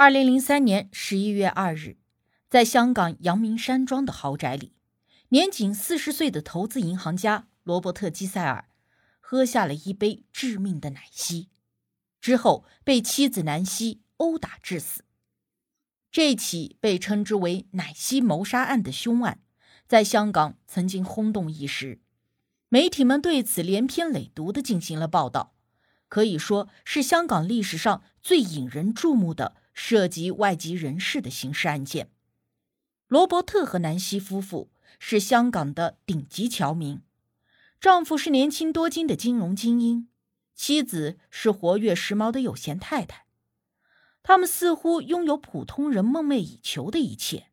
二零零三年十一月二日，在香港阳明山庄的豪宅里，年仅四十岁的投资银行家罗伯特·基塞尔喝下了一杯致命的奶昔，之后被妻子南希殴打致死。这起被称之为“奶昔谋杀案”的凶案，在香港曾经轰动一时，媒体们对此连篇累牍地进行了报道，可以说是香港历史上最引人注目的。涉及外籍人士的刑事案件，罗伯特和南希夫妇是香港的顶级侨民，丈夫是年轻多金的金融精英，妻子是活跃时髦的有钱太太，他们似乎拥有普通人梦寐以求的一切。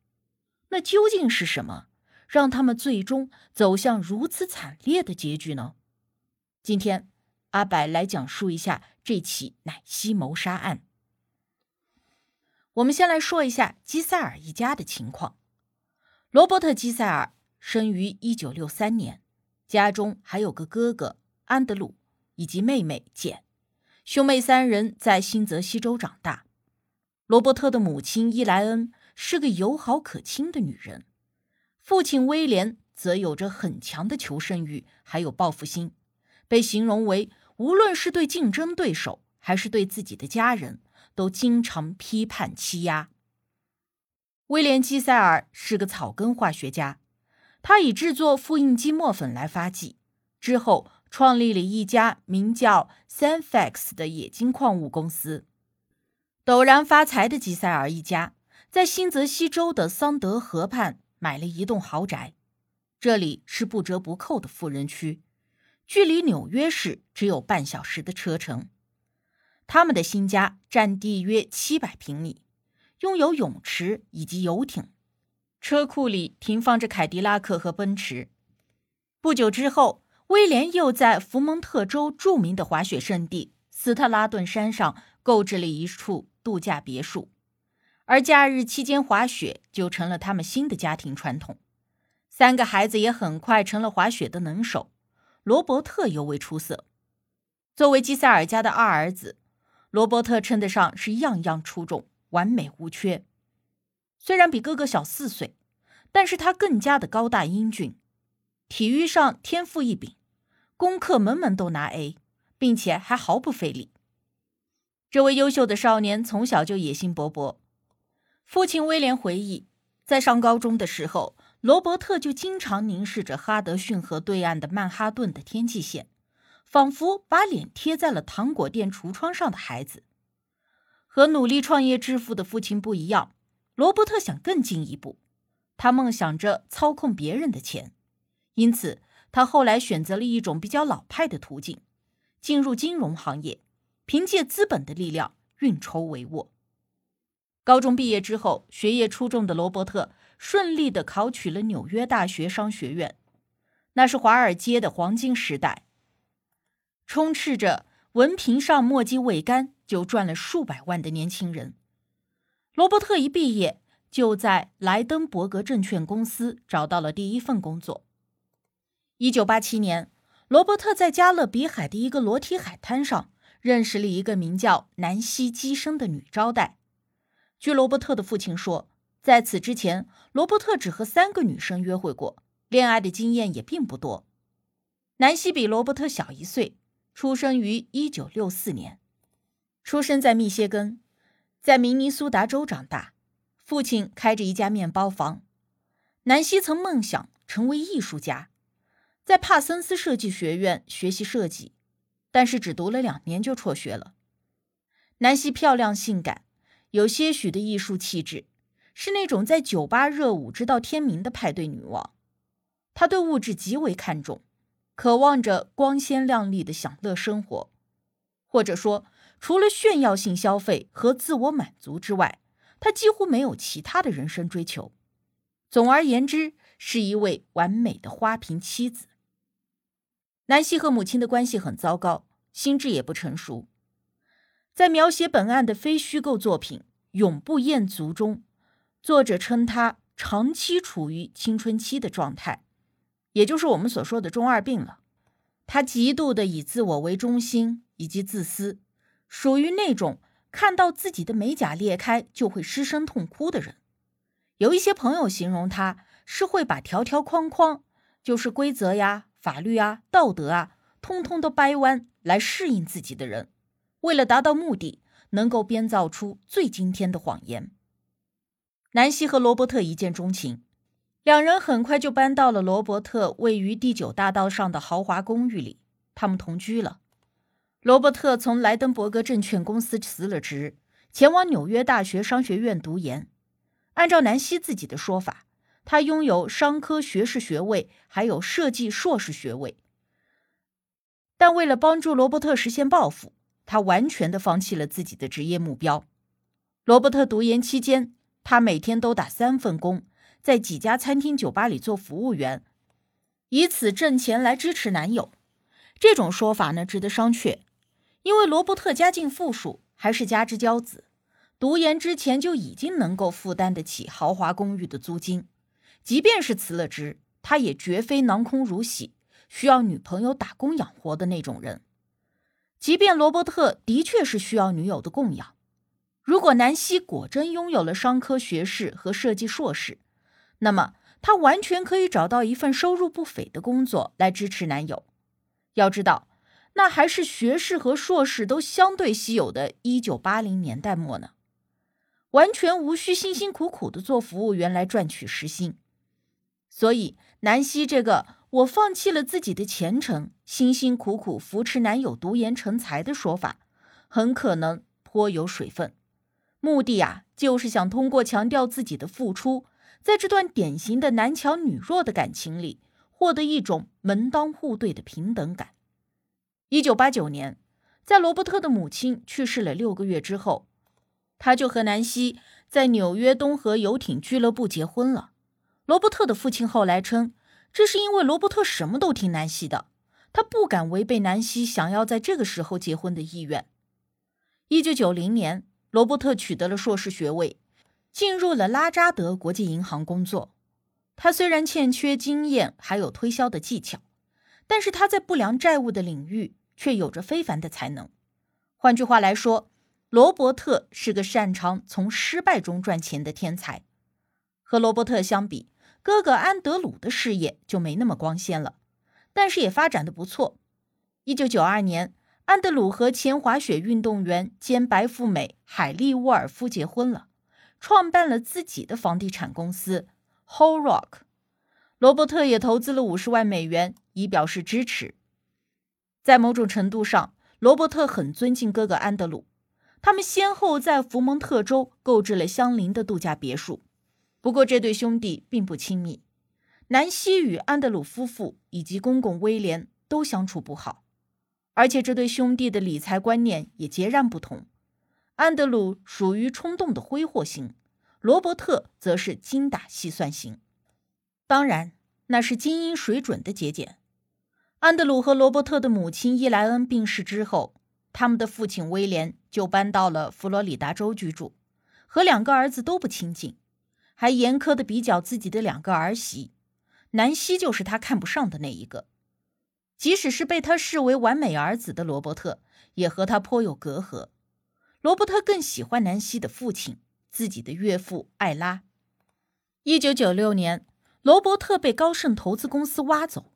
那究竟是什么，让他们最终走向如此惨烈的结局呢？今天，阿柏来讲述一下这起奶昔谋杀案。我们先来说一下基塞尔一家的情况。罗伯特·基塞尔生于1963年，家中还有个哥哥安德鲁以及妹妹简，兄妹三人在新泽西州长大。罗伯特的母亲伊莱恩是个友好可亲的女人，父亲威廉则有着很强的求生欲，还有报复心，被形容为无论是对竞争对手还是对自己的家人。都经常批判欺压。威廉·基塞尔是个草根化学家，他以制作复印机墨粉来发迹，之后创立了一家名叫 Sanfax 的冶金矿物公司。陡然发财的基塞尔一家在新泽西州的桑德河畔买了一栋豪宅，这里是不折不扣的富人区，距离纽约市只有半小时的车程。他们的新家占地约七百平米，拥有泳池以及游艇，车库里停放着凯迪拉克和奔驰。不久之后，威廉又在福蒙特州著名的滑雪胜地斯特拉顿山上购置了一处度假别墅，而假日期间滑雪就成了他们新的家庭传统。三个孩子也很快成了滑雪的能手，罗伯特尤为出色。作为基塞尔家的二儿子。罗伯特称得上是样样出众，完美无缺。虽然比哥哥小四岁，但是他更加的高大英俊，体育上天赋异禀，功课门门都拿 A，并且还毫不费力。这位优秀的少年从小就野心勃勃。父亲威廉回忆，在上高中的时候，罗伯特就经常凝视着哈德逊河对岸的曼哈顿的天际线。仿佛把脸贴在了糖果店橱窗上的孩子，和努力创业致富的父亲不一样，罗伯特想更进一步。他梦想着操控别人的钱，因此他后来选择了一种比较老派的途径，进入金融行业，凭借资本的力量运筹帷幄。高中毕业之后，学业出众的罗伯特顺利的考取了纽约大学商学院，那是华尔街的黄金时代。充斥着文凭上墨迹未干就赚了数百万的年轻人，罗伯特一毕业就在莱登伯格证券公司找到了第一份工作。一九八七年，罗伯特在加勒比海的一个裸体海滩上认识了一个名叫南希·基生的女招待。据罗伯特的父亲说，在此之前，罗伯特只和三个女生约会过，恋爱的经验也并不多。南希比罗伯特小一岁。出生于一九六四年，出生在密歇根，在明尼苏达州长大。父亲开着一家面包房。南希曾梦想成为艺术家，在帕森斯设计学院学习设计，但是只读了两年就辍学了。南希漂亮性感，有些许的艺术气质，是那种在酒吧热舞直到天明的派对女王。她对物质极为看重。渴望着光鲜亮丽的享乐生活，或者说除了炫耀性消费和自我满足之外，他几乎没有其他的人生追求。总而言之，是一位完美的花瓶妻子。南希和母亲的关系很糟糕，心智也不成熟。在描写本案的非虚构作品《永不厌足》中，作者称他长期处于青春期的状态，也就是我们所说的中二病了。他极度的以自我为中心以及自私，属于那种看到自己的美甲裂开就会失声痛哭的人。有一些朋友形容他是会把条条框框，就是规则呀、法律啊、道德啊，通通都掰弯来适应自己的人。为了达到目的，能够编造出最惊天的谎言。南希和罗伯特一见钟情，两人很快就搬到了罗伯特位于第九大道上的豪华公寓里。他们同居了。罗伯特从莱登伯格证券公司辞了职，前往纽约大学商学院读研。按照南希自己的说法，他拥有商科学士学位，还有设计硕士学位。但为了帮助罗伯特实现抱负，他完全的放弃了自己的职业目标。罗伯特读研期间，他每天都打三份工，在几家餐厅、酒吧里做服务员，以此挣钱来支持男友。这种说法呢，值得商榷，因为罗伯特家境富庶，还是家之骄子，读研之前就已经能够负担得起豪华公寓的租金。即便是辞了职，他也绝非囊空如洗，需要女朋友打工养活的那种人。即便罗伯特的确是需要女友的供养，如果南希果真拥有了商科学士和设计硕士，那么她完全可以找到一份收入不菲的工作来支持男友。要知道，那还是学士和硕士都相对稀有的一九八零年代末呢，完全无需辛辛苦苦的做服务员来赚取时薪。所以，南希这个。我放弃了自己的前程，辛辛苦苦扶持男友读研成才的说法，很可能颇有水分。目的啊，就是想通过强调自己的付出，在这段典型的男强女弱的感情里，获得一种门当户对的平等感。一九八九年，在罗伯特的母亲去世了六个月之后，他就和南希在纽约东河游艇俱乐部结婚了。罗伯特的父亲后来称。这是因为罗伯特什么都听南希的，他不敢违背南希想要在这个时候结婚的意愿。一九九零年，罗伯特取得了硕士学位，进入了拉扎德国际银行工作。他虽然欠缺经验，还有推销的技巧，但是他在不良债务的领域却有着非凡的才能。换句话来说，罗伯特是个擅长从失败中赚钱的天才。和罗伯特相比，哥哥安德鲁的事业就没那么光鲜了，但是也发展的不错。一九九二年，安德鲁和前滑雪运动员兼白富美海莉·沃尔夫结婚了，创办了自己的房地产公司 Whole Rock。罗伯特也投资了五十万美元，以表示支持。在某种程度上，罗伯特很尊敬哥哥安德鲁，他们先后在福蒙特州购置了相邻的度假别墅。不过，这对兄弟并不亲密。南希与安德鲁夫妇以及公公威廉都相处不好，而且这对兄弟的理财观念也截然不同。安德鲁属于冲动的挥霍型，罗伯特则是精打细算型。当然，那是精英水准的节俭。安德鲁和罗伯特的母亲伊莱恩病逝之后，他们的父亲威廉就搬到了佛罗里达州居住，和两个儿子都不亲近。还严苛的比较自己的两个儿媳，南希就是他看不上的那一个。即使是被他视为完美儿子的罗伯特，也和他颇有隔阂。罗伯特更喜欢南希的父亲，自己的岳父艾拉。一九九六年，罗伯特被高盛投资公司挖走。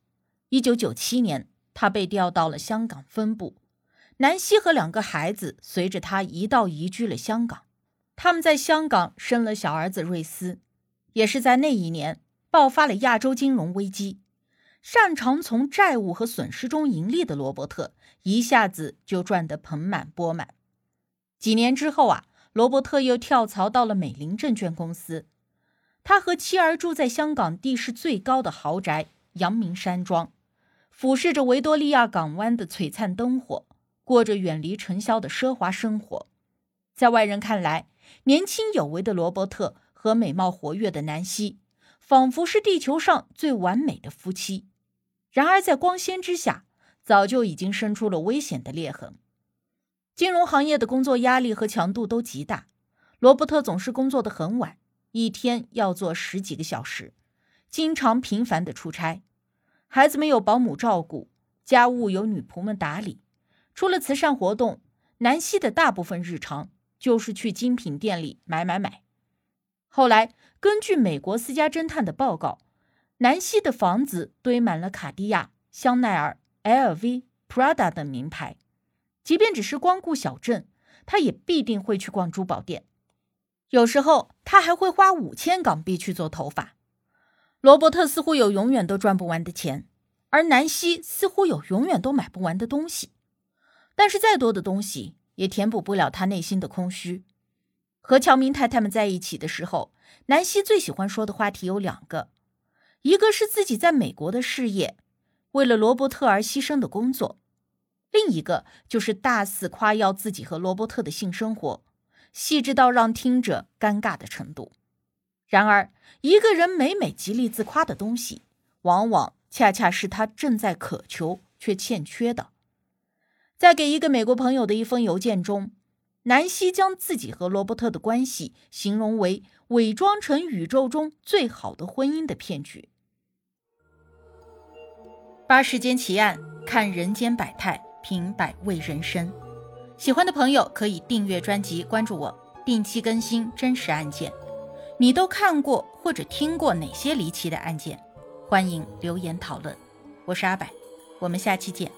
一九九七年，他被调到了香港分部。南希和两个孩子随着他一道移居了香港。他们在香港生了小儿子瑞斯，也是在那一年爆发了亚洲金融危机。擅长从债务和损失中盈利的罗伯特一下子就赚得盆满钵满。几年之后啊，罗伯特又跳槽到了美林证券公司。他和妻儿住在香港地势最高的豪宅阳明山庄，俯视着维多利亚港湾的璀璨灯火，过着远离尘嚣的奢华生活。在外人看来，年轻有为的罗伯特和美貌活跃的南希，仿佛是地球上最完美的夫妻。然而，在光鲜之下，早就已经生出了危险的裂痕。金融行业的工作压力和强度都极大，罗伯特总是工作的很晚，一天要做十几个小时，经常频繁的出差。孩子们有保姆照顾，家务由女仆们打理。除了慈善活动，南希的大部分日常就是去精品店里买买买。后来，根据美国私家侦探的报告，南希的房子堆满了卡地亚、香奈儿、LV、Prada 等名牌。即便只是光顾小镇，他也必定会去逛珠宝店。有时候，他还会花五千港币去做头发。罗伯特似乎有永远都赚不完的钱，而南希似乎有永远都买不完的东西。但是，再多的东西也填补不了他内心的空虚。和乔明太太们在一起的时候，南希最喜欢说的话题有两个：一个是自己在美国的事业，为了罗伯特而牺牲的工作；另一个就是大肆夸耀自己和罗伯特的性生活，细致到让听者尴尬的程度。然而，一个人每每极力自夸的东西，往往恰恰是他正在渴求却欠缺的。在给一个美国朋友的一封邮件中，南希将自己和罗伯特的关系形容为伪装成宇宙中最好的婚姻的骗局。八世间奇案，看人间百态，品百味人生。喜欢的朋友可以订阅专辑，关注我，定期更新真实案件。你都看过或者听过哪些离奇的案件？欢迎留言讨论。我是阿柏，我们下期见。